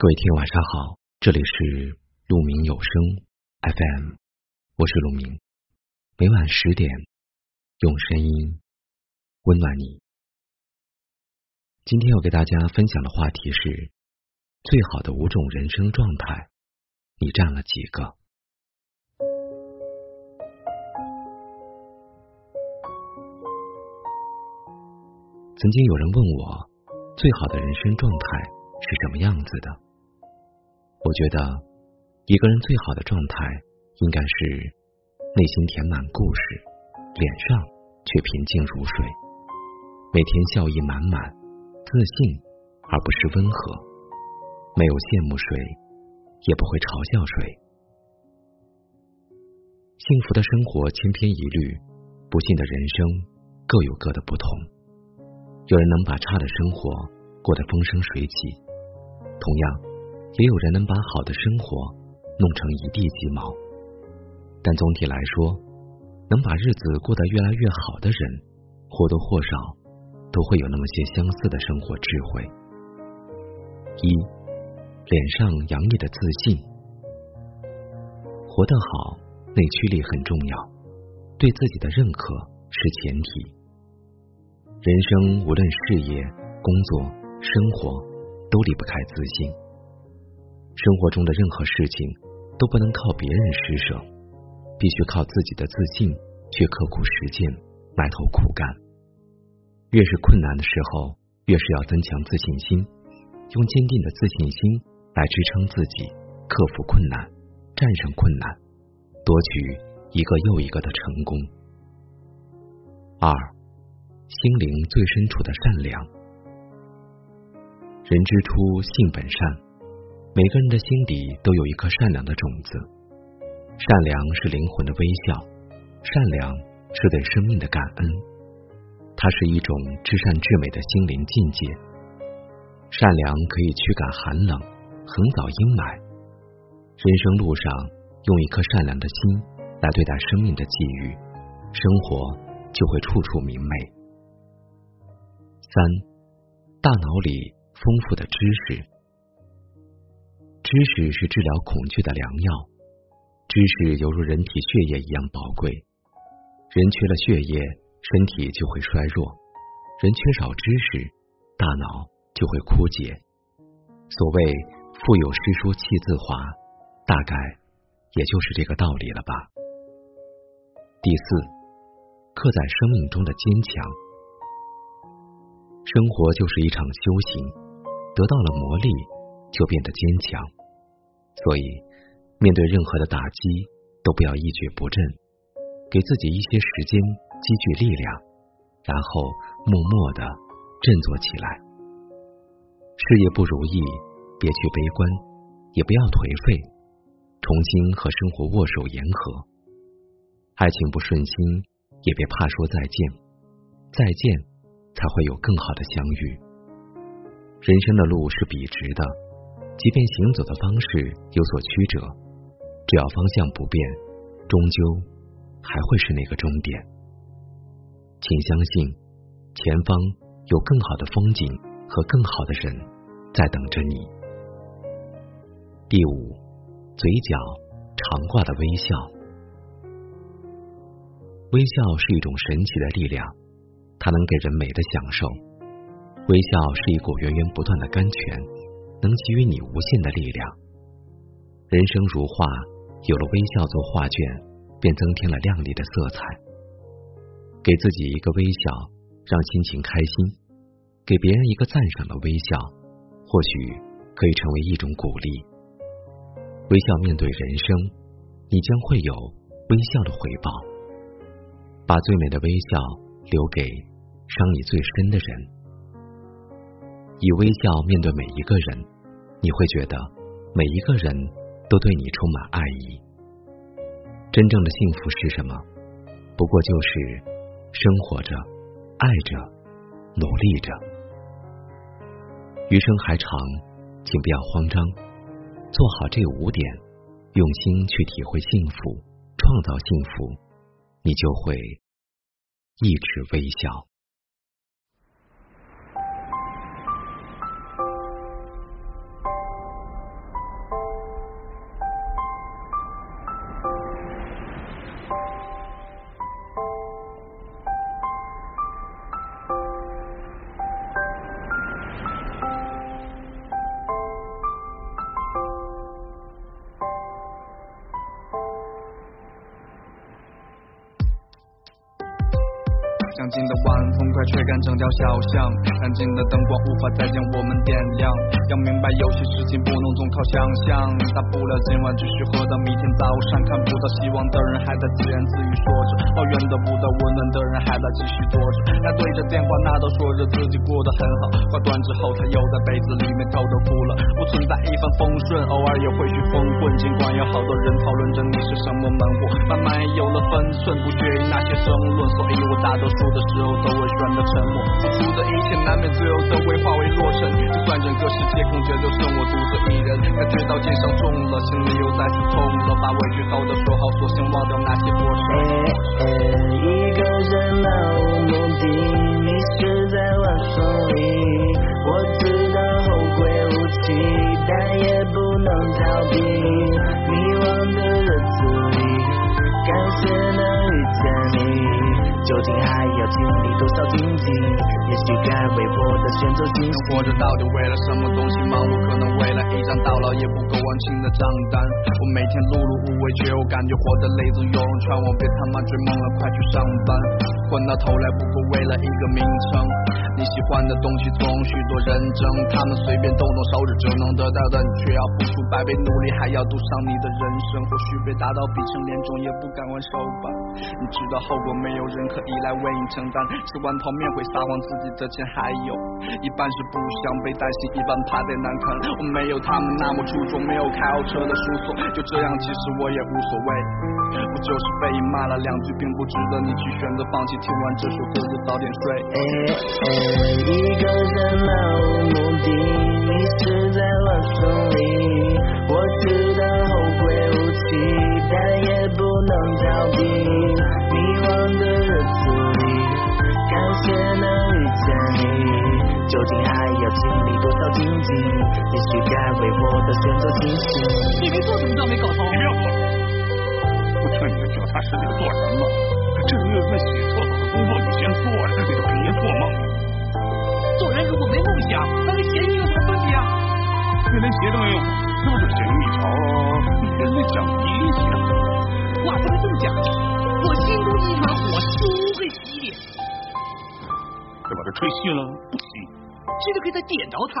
各位听友晚上好，这里是鹿鸣有声 FM，我是鹿鸣，每晚十点用声音温暖你。今天要给大家分享的话题是最好的五种人生状态，你占了几个？曾经有人问我，最好的人生状态是什么样子的？我觉得一个人最好的状态应该是内心填满故事，脸上却平静如水，每天笑意满满，自信而不是温和，没有羡慕谁，也不会嘲笑谁。幸福的生活千篇一律，不幸的人生各有各的不同。有人能把差的生活过得风生水起，同样。也有人能把好的生活弄成一地鸡毛，但总体来说，能把日子过得越来越好的人，或多或少都会有那么些相似的生活智慧。一，脸上洋溢的自信，活得好，内驱力很重要，对自己的认可是前提。人生无论事业、工作、生活，都离不开自信。生活中的任何事情都不能靠别人施舍，必须靠自己的自信去刻苦实践，埋头苦干。越是困难的时候，越是要增强自信心，用坚定的自信心来支撑自己，克服困难，战胜困难，夺取一个又一个的成功。二，心灵最深处的善良。人之初，性本善。每个人的心底都有一颗善良的种子，善良是灵魂的微笑，善良是对生命的感恩，它是一种至善至美的心灵境界。善良可以驱赶寒冷，横扫阴霾。人生路上，用一颗善良的心来对待生命的际遇，生活就会处处明媚。三，大脑里丰富的知识。知识是治疗恐惧的良药，知识犹如人体血液一样宝贵。人缺了血液，身体就会衰弱；人缺少知识，大脑就会枯竭。所谓“腹有诗书气自华”，大概也就是这个道理了吧。第四，刻在生命中的坚强。生活就是一场修行，得到了磨砺，就变得坚强。所以，面对任何的打击，都不要一蹶不振，给自己一些时间积聚力量，然后默默的振作起来。事业不如意，别去悲观，也不要颓废，重新和生活握手言和。爱情不顺心，也别怕说再见，再见才会有更好的相遇。人生的路是笔直的。即便行走的方式有所曲折，只要方向不变，终究还会是那个终点。请相信，前方有更好的风景和更好的人在等着你。第五，嘴角常挂的微笑，微笑是一种神奇的力量，它能给人美的享受。微笑是一股源源不断的甘泉。能给予你无限的力量。人生如画，有了微笑做画卷，便增添了亮丽的色彩。给自己一个微笑，让心情开心；给别人一个赞赏的微笑，或许可以成为一种鼓励。微笑面对人生，你将会有微笑的回报。把最美的微笑留给伤你最深的人。以微笑面对每一个人，你会觉得每一个人都对你充满爱意。真正的幸福是什么？不过就是生活着、爱着、努力着。余生还长，请不要慌张，做好这五点，用心去体会幸福，创造幸福，你就会一直微笑。亮晶的晚风快吹干整条小巷，安静的灯光无法再将我们点亮。要明白有些事情不能总靠想象，大不了今晚继续喝到明天早上。看不到希望的人还在自言自语说着，抱怨得不到温暖的人还在继续躲着。他对着电话那头说着自己过得很好，挂断之后他又在被子里面偷偷哭了。不存在一帆风顺，偶尔也会去疯混。尽管有好多人讨论着你是什么门户，慢慢也有了分寸，不屑于那些争论，所以我大多数的时候都会选择沉默。付出的一切难免最后都会化为落尘，就算整个世界空绝，就剩我独自一人。感觉到肩上重了，心里又再次痛了，把委屈偷偷究竟还要经历多少荆棘？也许该为我的选择庆幸。活着到底为了什么东西？忙碌可能为了一张到老也不够完清的账单。我每天碌碌无为，却又感觉活得累，总有人劝我别他妈追梦了，快去上班。混到头来不过为了一个名称。你喜欢的东西总许多人争，他们随便动动手指就能得到的，你却要付出百倍努力，还要赌上你的人生。或许被打倒逼成脸肿，也不敢还手吧。你知道后果，没有人可以来为你承担。吃完泡面会撒谎，自己的钱还有一半是不想被担心，一半怕再难堪。我没有他们那么出众，没有开豪车的叔叔，就这样其实我也无所谓。我就是被骂了两句，并不值得你去选择放弃。听完这首歌就早点睡。一个人漫无目的迷失在晚风里，我知道后会无期，但也不能逃避。迷惘的日子里，感谢能遇见你。究竟还要经历多少荆棘？也许该为我的选择庆幸。你没做什么倒没搞头？你不要说了，我劝你们脚踏实地的做人嘛。这个月份洗厕所的工作梦想，那跟咸鱼有什么分别啊？那连鞋都没有，那不就咸鱼一条？人家讲脾气呢。话不能这么讲，我心中一团火不会熄灭。这把它吹熄了，不熄。现在可以再点着它。